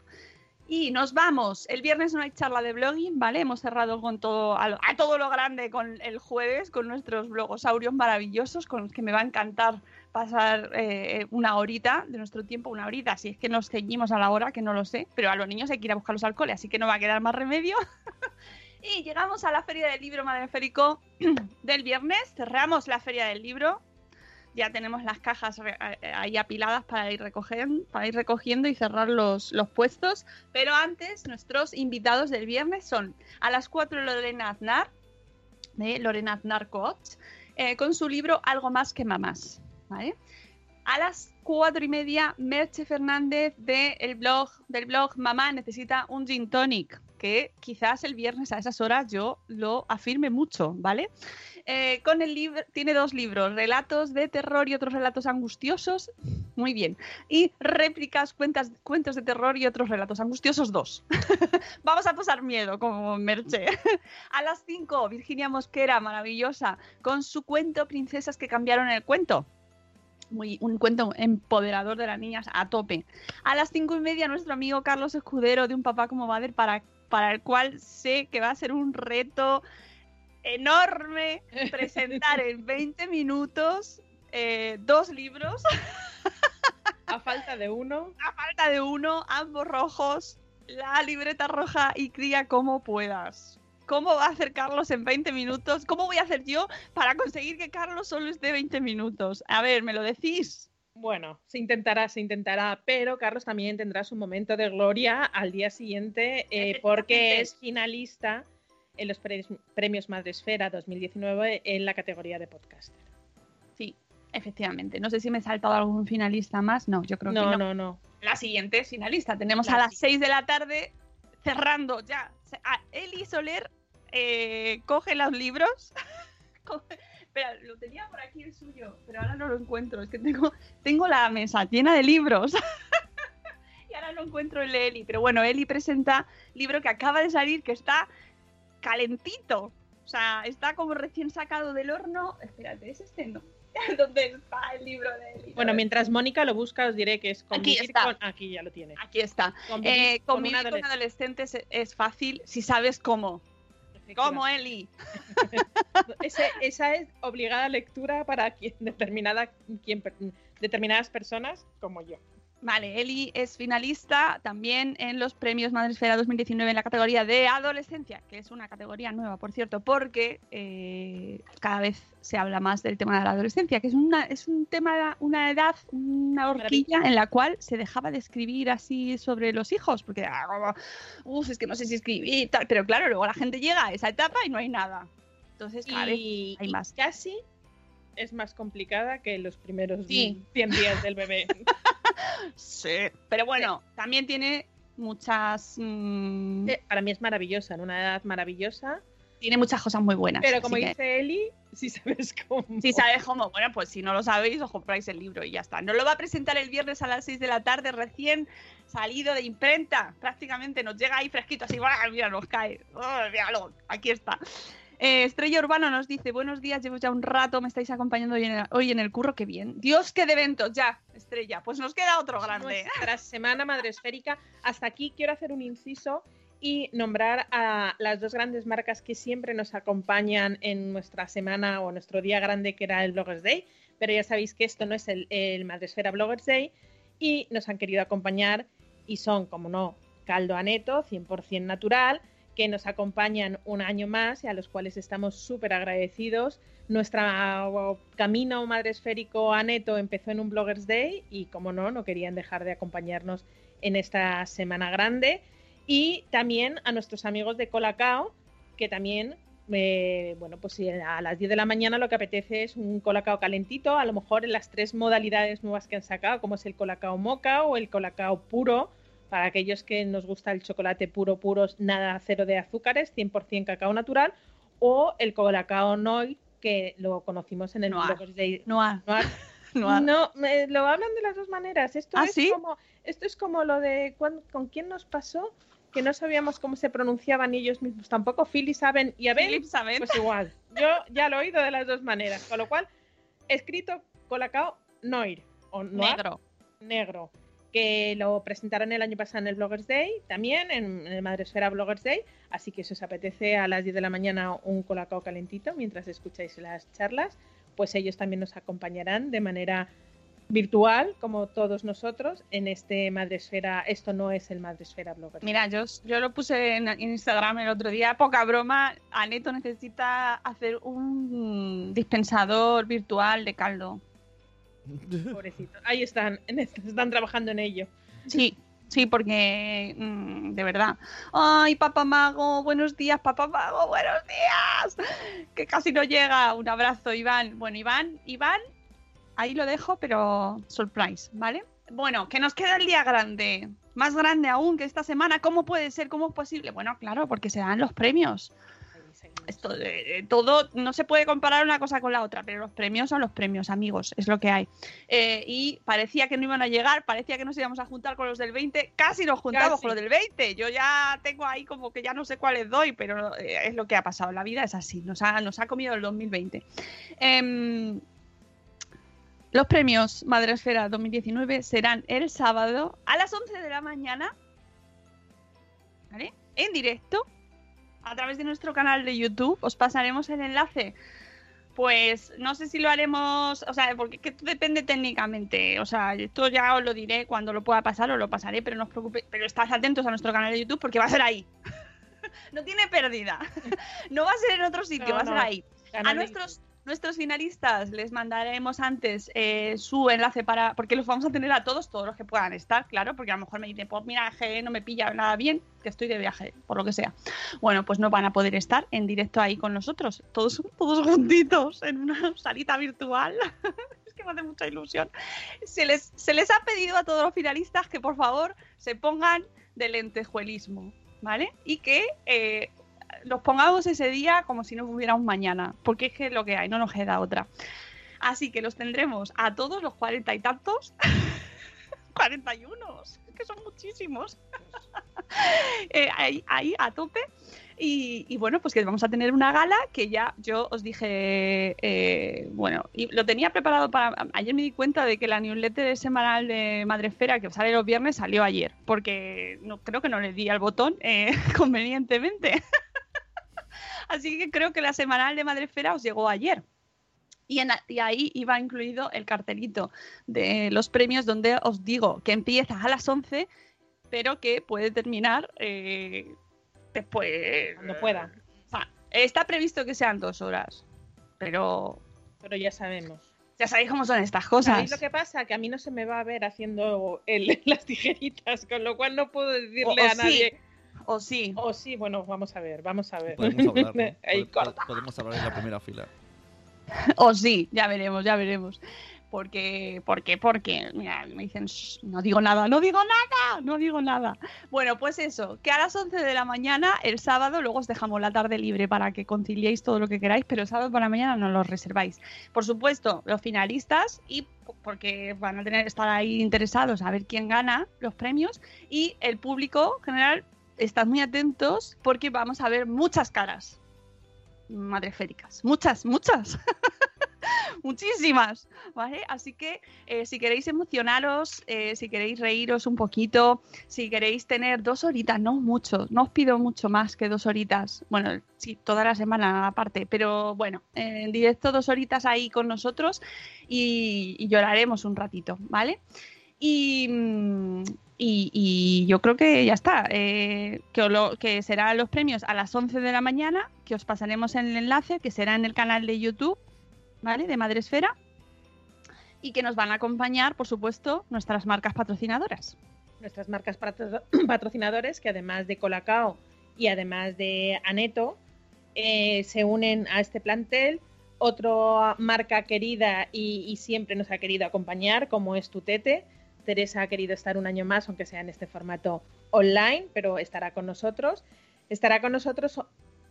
Y nos vamos. El viernes no hay charla de blogging, ¿vale? Hemos cerrado con todo, a, lo- a todo lo grande con el jueves, con nuestros blogosaurios maravillosos, con los que me va a encantar pasar eh, una horita de nuestro tiempo, una horita, si es que nos ceñimos a la hora, que no lo sé, pero a los niños hay que ir a buscarlos al cole, así que no va a quedar más remedio. y llegamos a la Feria del Libro Madreférico del viernes, cerramos la Feria del Libro, ya tenemos las cajas ahí apiladas para ir, recogen- para ir recogiendo y cerrar los, los puestos. Pero antes, nuestros invitados del viernes son a las 4 Lorena Aznar, de Lorena Aznar Coach, eh, con su libro Algo más que mamás. A las 4 y media, Merche Fernández de el blog, del blog Mamá necesita un gin tonic, que quizás el viernes a esas horas yo lo afirme mucho, ¿vale? Eh, con el libro, tiene dos libros, relatos de terror y otros relatos angustiosos, muy bien, y réplicas, cuentas, cuentos de terror y otros relatos angustiosos, dos. Vamos a pasar miedo como Merche. a las 5, Virginia Mosquera, maravillosa, con su cuento Princesas que cambiaron el cuento. Muy, un cuento empoderador de las niñas a tope. A las cinco y media, nuestro amigo Carlos Escudero de Un Papá como Madre, para, para el cual sé que va a ser un reto enorme presentar en 20 minutos eh, dos libros a falta de uno. a falta de uno, ambos rojos, la libreta roja y cría como puedas. ¿Cómo va a hacer Carlos en 20 minutos? ¿Cómo voy a hacer yo para conseguir que Carlos solo esté 20 minutos? A ver, ¿me lo decís? Bueno, se intentará, se intentará, pero Carlos también tendrá su momento de gloria al día siguiente eh, porque es finalista en los pre- premios Madresfera 2019 en la categoría de podcast. Sí, efectivamente. No sé si me he saltado algún finalista más. No, yo creo No, que no. no, no. La siguiente es finalista. Tenemos La a las si- 6 de la tarde cerrando ya. A Eli Soler eh, coge los libros. Coge- Espera, lo tenía por aquí el suyo, pero ahora no lo encuentro. Es que tengo, tengo la mesa llena de libros. y ahora no encuentro el de Eli. Pero bueno, Eli presenta libro que acaba de salir, que está calentito. O sea, está como recién sacado del horno. Espérate, ¿es este? No. ¿Dónde está el libro de Eli? Bueno, mientras Mónica lo busca, os diré que es convivir está. con... Aquí ya lo tiene. Aquí está. Convivir Eh, con con adolescentes es, es fácil si sabes cómo. ¿Cómo, Eli? Ese- esa es obligada lectura para quien, determinada, quien, determinadas personas como yo. Vale, Eli es finalista también en los premios Madresfera 2019 en la categoría de adolescencia, que es una categoría nueva, por cierto, porque eh, cada vez se habla más del tema de la adolescencia, que es, una, es un tema, una edad, una horquilla en la cual se dejaba de escribir así sobre los hijos, porque, ah, es que no sé si escribir y tal, pero claro, luego la gente llega a esa etapa y no hay nada. Entonces, cada vez hay y más. casi es más complicada que los primeros Sí. 100 días del bebé. Sí, pero bueno, también tiene muchas. mm, Para mí es maravillosa, en una edad maravillosa. tiene muchas cosas muy buenas. Pero como así que- dice Eli, si sabes cómo. Si sabes cómo, bueno, pues si no lo sabéis, os compráis el libro y ya está. Nos lo va a presentar el viernes a las 6 de la tarde, recién salido de imprenta. Prácticamente nos llega ahí fresquito, así, ¡buah! mira, nos cae. ¡Oh, míralo! Aquí está. Eh, Estrella Urbano nos dice, buenos días, llevo ya un rato, me estáis acompañando hoy en el, hoy en el curro, qué bien. Dios, qué de eventos, ya, Estrella. Pues nos queda otro grande. Nuestra semana madresférica. Hasta aquí quiero hacer un inciso y nombrar a las dos grandes marcas que siempre nos acompañan en nuestra semana o nuestro día grande, que era el Bloggers Day. Pero ya sabéis que esto no es el, el Madresfera Bloggers Day y nos han querido acompañar y son, como no, Caldo Aneto, 100% natural, que nos acompañan un año más y a los cuales estamos súper agradecidos Nuestro camino madre esférico a Neto empezó en un Bloggers Day y, como no, no querían dejar de acompañarnos en esta semana grande. Y también a nuestros amigos de Colacao, que también, eh, bueno, pues si a las 10 de la mañana lo que apetece es un Colacao calentito, a lo mejor en las tres modalidades nuevas que han sacado, como es el Colacao Moca o el Colacao Puro, para aquellos que nos gusta el chocolate puro, puro, nada cero de azúcares, 100% cacao natural, o el Colacao Noi, que lo conocimos en el Noir. Day. Noir. Noir. Noir. No, me- lo hablan de las dos maneras. Esto, ¿Ah, es, sí? como, esto es como lo de cuán- con quién nos pasó, que no sabíamos cómo se pronunciaban ellos mismos. Tampoco Philly saben y Abel, Philip Saben. pues igual. Yo ya lo he oído de las dos maneras. Con lo cual, escrito Colacao Noir o Noir, Negro. negro, que lo presentaron el año pasado en el Bloggers Day, también en, el Madresfera Bloggers Day, así que si os apetece a las 10 de la mañana un colacao calentito mientras escucháis las charlas, pues ellos también nos acompañarán de manera virtual, como todos nosotros, en este Madresfera, esto no es el Madresfera Bloggers. Mira, yo, yo lo puse en, en Instagram el otro día, poca broma, Aneto necesita hacer un dispensador virtual de caldo. Pobrecito. Ahí están, están trabajando en ello. Sí, sí, porque mm, de verdad. Ay, papá mago, buenos días, papá mago, buenos días. Que casi no llega. Un abrazo, Iván. Bueno, Iván, Iván, ahí lo dejo, pero surprise, ¿vale? Bueno, que nos queda el día grande. Más grande aún que esta semana. ¿Cómo puede ser? ¿Cómo es posible? Bueno, claro, porque se dan los premios. Esto todo no se puede comparar una cosa con la otra, pero los premios son los premios, amigos, es lo que hay. Eh, y parecía que no iban a llegar, parecía que nos íbamos a juntar con los del 20, casi nos juntamos Casi. con los del 20. Yo ya tengo ahí como que ya no sé cuáles doy, pero eh, es lo que ha pasado. La vida es así, nos ha, nos ha comido el 2020. Em, los premios Madresfera 2019 serán el sábado a las 11 de la mañana, ¿vale? En directo, a través de nuestro canal de YouTube. Os pasaremos el enlace. Pues no sé si lo haremos, o sea, porque que esto depende técnicamente. O sea, esto ya os lo diré cuando lo pueda pasar, os lo pasaré, pero no os preocupéis. Pero estad atentos a nuestro canal de YouTube porque va a ser ahí. no tiene pérdida. no va a ser en otro sitio, No, va a ser no. ahí. A Canal nuestros, nuestros finalistas les mandaremos antes eh, su enlace para. Porque los vamos a tener a todos, todos los que puedan estar, claro, porque a lo mejor me dicen, pues mira, no me pilla nada bien, que estoy de viaje, por lo que sea. Bueno, pues no van a poder estar en directo ahí con nosotros, todos, todos juntitos, en una salita virtual. es que me hace mucha ilusión. Se les, se les ha pedido a todos los finalistas que por favor se pongan de lentejuelismo, ¿vale? Y que eh, los pongamos ese día como si no hubiera un mañana, porque es que lo que hay, no nos queda otra. Así que los tendremos a todos los cuarenta y tantos. 41, es que son muchísimos. Eh, ahí, ahí, a tope. Y, y bueno, pues que vamos a tener una gala que ya yo os dije, eh, bueno, y lo tenía preparado para... Ayer me di cuenta de que la newsletter semanal de Madresfera, que sale los viernes, salió ayer, porque no, creo que no le di al botón eh, convenientemente. Así que creo que la semanal de Madresfera os llegó ayer. Y, en- y ahí iba incluido el cartelito de los premios donde os digo que empieza a las 11, pero que puede terminar eh, después. Cuando pueda. O sea, está previsto que sean dos horas, pero Pero ya sabemos. ya sabéis cómo son estas ¿Sabéis cosas. lo que pasa? Que a mí no se me va a ver haciendo el- las tijeritas, con lo cual no puedo decirle O- o a sí. O sí. O sí, bueno, vamos a ver, vamos a ver. Podemos hablar, ¿no? Ahí Pod- corta. Podemos hablar en la primera fila. O sí, ya veremos, ya veremos. Porque, porque, porque, mira, me dicen, "Shh, no digo nada, no digo nada, no digo nada. Bueno, pues eso, que a las 11 de la mañana, el sábado, luego os dejamos la tarde libre para que conciliéis todo lo que queráis, pero el sábado por la mañana no lo reserváis. Por supuesto, los finalistas, y porque van a tener estar ahí interesados a ver quién gana los premios, y el público en general, estad muy atentos porque vamos a ver muchas caras madreféricas. Muchas, muchas. Muchísimas, ¿vale? Así que eh, si queréis emocionaros, eh, si queréis reíros un poquito, si queréis tener dos horitas, no mucho, no os pido mucho más que dos horitas. Bueno, sí, toda la semana aparte, pero bueno, en directo dos horitas ahí con nosotros y, y lloraremos un ratito, ¿vale? Y, mm, y- yo creo que ya está. eh, que, serán los premios a las 11 de la mañana, que os pasaremos el enlace, que será en el canal de YouTube ¿vale? De Madresfera. Y que nos van a acompañar, por supuesto, nuestras marcas patrocinadoras. Nuestras marcas patro- patrocinadores, que además de Colacao y además de Aneto, eh, se unen a este plantel. Otra marca querida y, y siempre nos ha querido acompañar, como es Tutete. Teresa ha querido estar un año más, aunque sea en este formato online, pero estará con nosotros. Estará con nosotros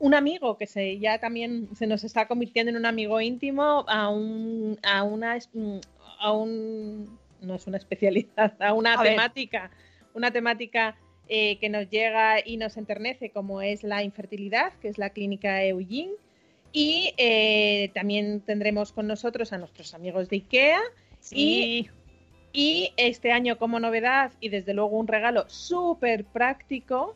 un amigo que se ya también se nos está convirtiendo en un amigo íntimo a un a una mm, a un no es una especialidad a una A ver. temática una temática eh, que nos llega y nos enternece como es la infertilidad que es la clínica Eugene y eh, también tendremos con nosotros a nuestros amigos de Ikea y y este año como novedad y desde luego un regalo súper práctico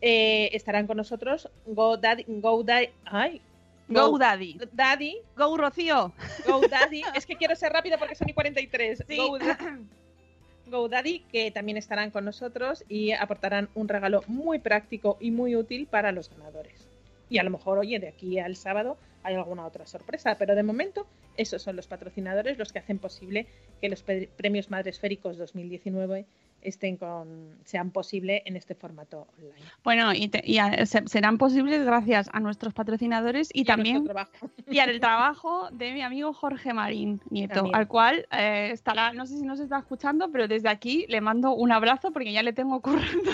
eh, estarán con nosotros GoDaddy, GoDaddy, ay, GoDaddy. Daddy, Go Rocío. GoDaddy, es que quiero ser rápido porque son y 43. Sí. GoDaddy, GoDaddy, que también estarán con nosotros y aportarán un regalo muy práctico y muy útil para los ganadores. Y a lo mejor, oye, de aquí al sábado hay alguna otra sorpresa, pero de momento esos son los patrocinadores los que hacen posible que los premios Madresféricos 2019 estén con, sean posible en este formato online. Bueno, y, te- y a- se- serán posibles gracias a nuestros patrocinadores y, también y al trabajo de mi amigo Jorge Marín Nieto, También. al cual eh, estará, no sé si nos está escuchando, pero desde aquí le mando un abrazo porque ya le tengo currando.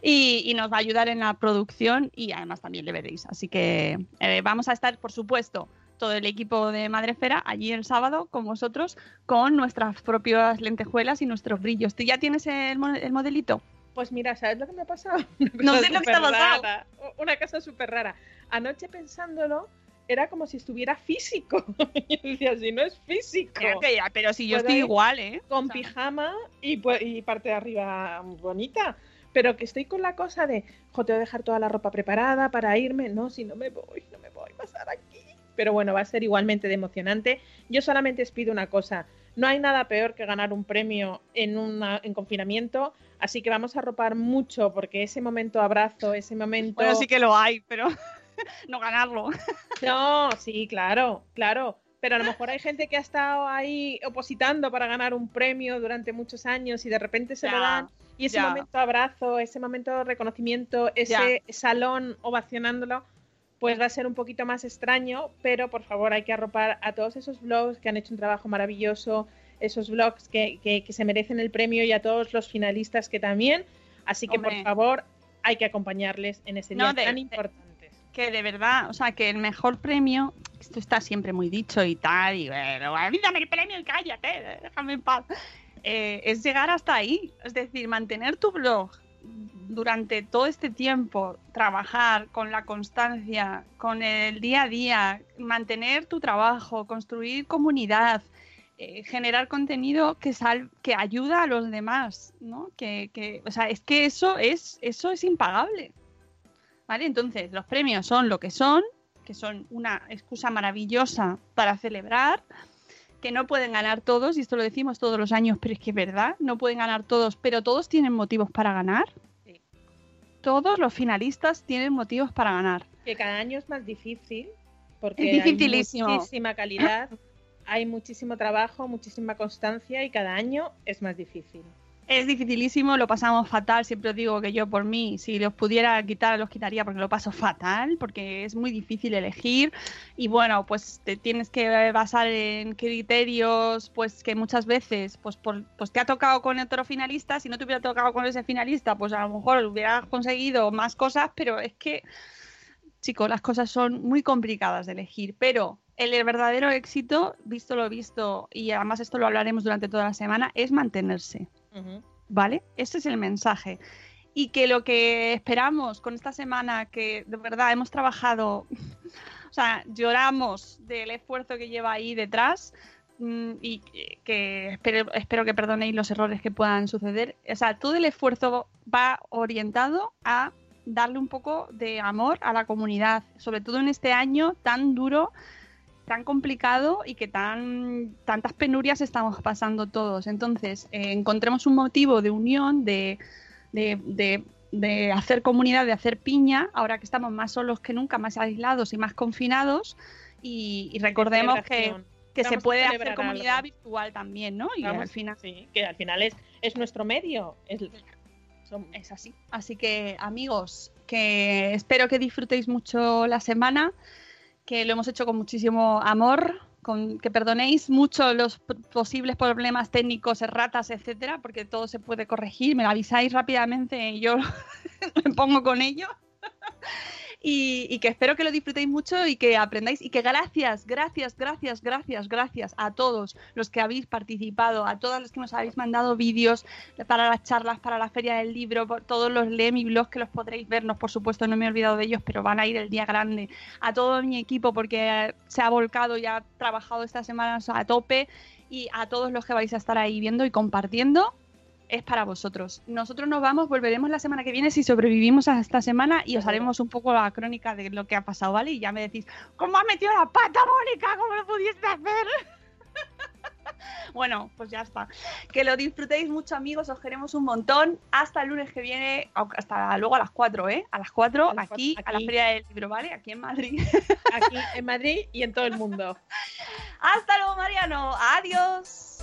Y, y nos va a ayudar en la producción y además también le veréis. Así que eh, vamos a estar, por supuesto, todo el equipo de Madrefera allí el sábado con vosotros con nuestras propias lentejuelas y nuestros brillos. ¿Tú ya tienes el, el modelito? Pues mira, ¿sabes lo que me ha pasado? No sé lo que te ha pasado. Una cosa súper rara. Anoche pensándolo, era como si estuviera físico. y decía, si no es físico. Pero, que ya- pero si yo estoy igual, ¿eh? Con O sea, pijama y, y parte de arriba bonita. Pero que estoy con la cosa de, jo, tengo que dejar toda la ropa preparada para irme. No, si no me voy, no me voy a pasar aquí. Pero bueno, va a ser igualmente de emocionante. Yo solamente os pido una cosa. No hay nada peor que ganar un premio en, una, en confinamiento, así que vamos a ropar mucho porque ese momento abrazo, ese momento... Bueno, sí que lo hay, pero no ganarlo. No, sí, claro, claro. Pero a lo mejor hay gente que ha estado ahí opositando para ganar un premio durante muchos años y de repente se lo dan. Y ese ya. momento abrazo, ese momento de reconocimiento, ese salón ovacionándolo, pues va a ser un poquito más extraño. Pero por favor, hay que arropar a todos esos blogs que han hecho un trabajo maravilloso, esos blogs que, que- que se merecen el premio y a todos los finalistas que también. Así que Hombre. por favor, hay que acompañarles en ese No, día de- tan importante. Que de verdad, o sea, que el mejor premio, esto está siempre muy dicho y tal, y bueno, dame el premio y cállate, déjame en paz. Eh, es llegar hasta ahí, es decir, mantener tu blog durante todo este tiempo, trabajar con la constancia, con el día a día, mantener tu trabajo, construir comunidad, eh, generar contenido que sal que ayuda a los demás, ¿no? Que, que, o sea, es que eso es, eso es impagable. ¿Vale? Entonces, los premios son lo que son, que son una excusa maravillosa para celebrar, que no pueden ganar todos, y esto lo decimos todos los años, pero es que es verdad, no pueden ganar todos, pero todos tienen motivos para ganar. Sí. Todos los finalistas tienen motivos para ganar. que cada año es más difícil porque Es hay muchísima calidad, hay muchísimo trabajo, muchísima constancia y cada año es más difícil. Es dificilísimo, lo pasamos fatal. Siempre os digo que yo, por mí, si los pudiera quitar, los quitaría porque lo paso fatal, porque es muy difícil elegir. Y bueno, pues te tienes que basar en criterios, pues que muchas veces, pues, pues te ha tocado con otro finalista. Si no te hubiera tocado con ese finalista, pues a lo mejor hubieras conseguido más cosas, pero es que, chicos, las cosas son muy complicadas de elegir. Pero el verdadero éxito, visto lo visto, y además esto lo hablaremos durante toda la semana, es mantenerse. ¿Vale? Ese es el mensaje. Y que lo que esperamos con esta semana, que de verdad hemos trabajado, o sea, lloramos del esfuerzo que lleva ahí detrás mm, y que, espero, espero que perdonéis los errores que puedan suceder. O sea, todo el esfuerzo va orientado a darle un poco de amor a la comunidad, sobre todo en este año tan duro tan complicado y que tan tantas penurias estamos pasando todos. Entonces, eh, encontremos un motivo de unión, de, de, de- de hacer comunidad, de hacer piña, ahora que estamos más solos que nunca, más aislados y más confinados, y, y recordemos que, que se puede hacer comunidad algo. virtual también, ¿no? Y Vamos, al final sí, que al final es, es nuestro medio. Es, son- es así. Así que, amigos, que espero que disfrutéis mucho la semana, que lo hemos hecho con muchísimo amor, con que perdonéis mucho los posibles problemas técnicos, erratas, etcétera, porque todo se puede corregir. Me lo avisáis rápidamente y yo me pongo con ello. Y, y que espero que lo disfrutéis mucho y que aprendáis. Y que gracias, gracias, gracias, gracias, gracias a todos los que habéis participado, a todos los que nos habéis mandado vídeos para las charlas, para la feria del libro, por todos los lee mi que los podréis vernos, por supuesto, no me he olvidado de ellos, pero van a ir el día grande, a todo mi equipo porque se ha volcado y ha trabajado estas semanas a tope. Y a todos los que vais a estar ahí viendo y compartiendo es para vosotros. Nosotros nos vamos, volveremos la semana que viene si sobrevivimos a esta semana y os haremos un poco la crónica de lo que ha pasado, ¿vale? Y ya me decís, ¿cómo has metido la pata, Mónica? ¿Cómo lo pudiste hacer? bueno, pues ya está. Que lo disfrutéis mucho, amigos. Os queremos un montón. Hasta el lunes que viene, hasta luego a las 4, ¿eh? A las 4, A las cuatro, aquí, a la. Feria del Libro, ¿vale? Aquí en Madrid. aquí en Madrid y en todo el mundo. hasta luego, Mariano. Adiós.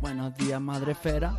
Buenos días, madre esfera.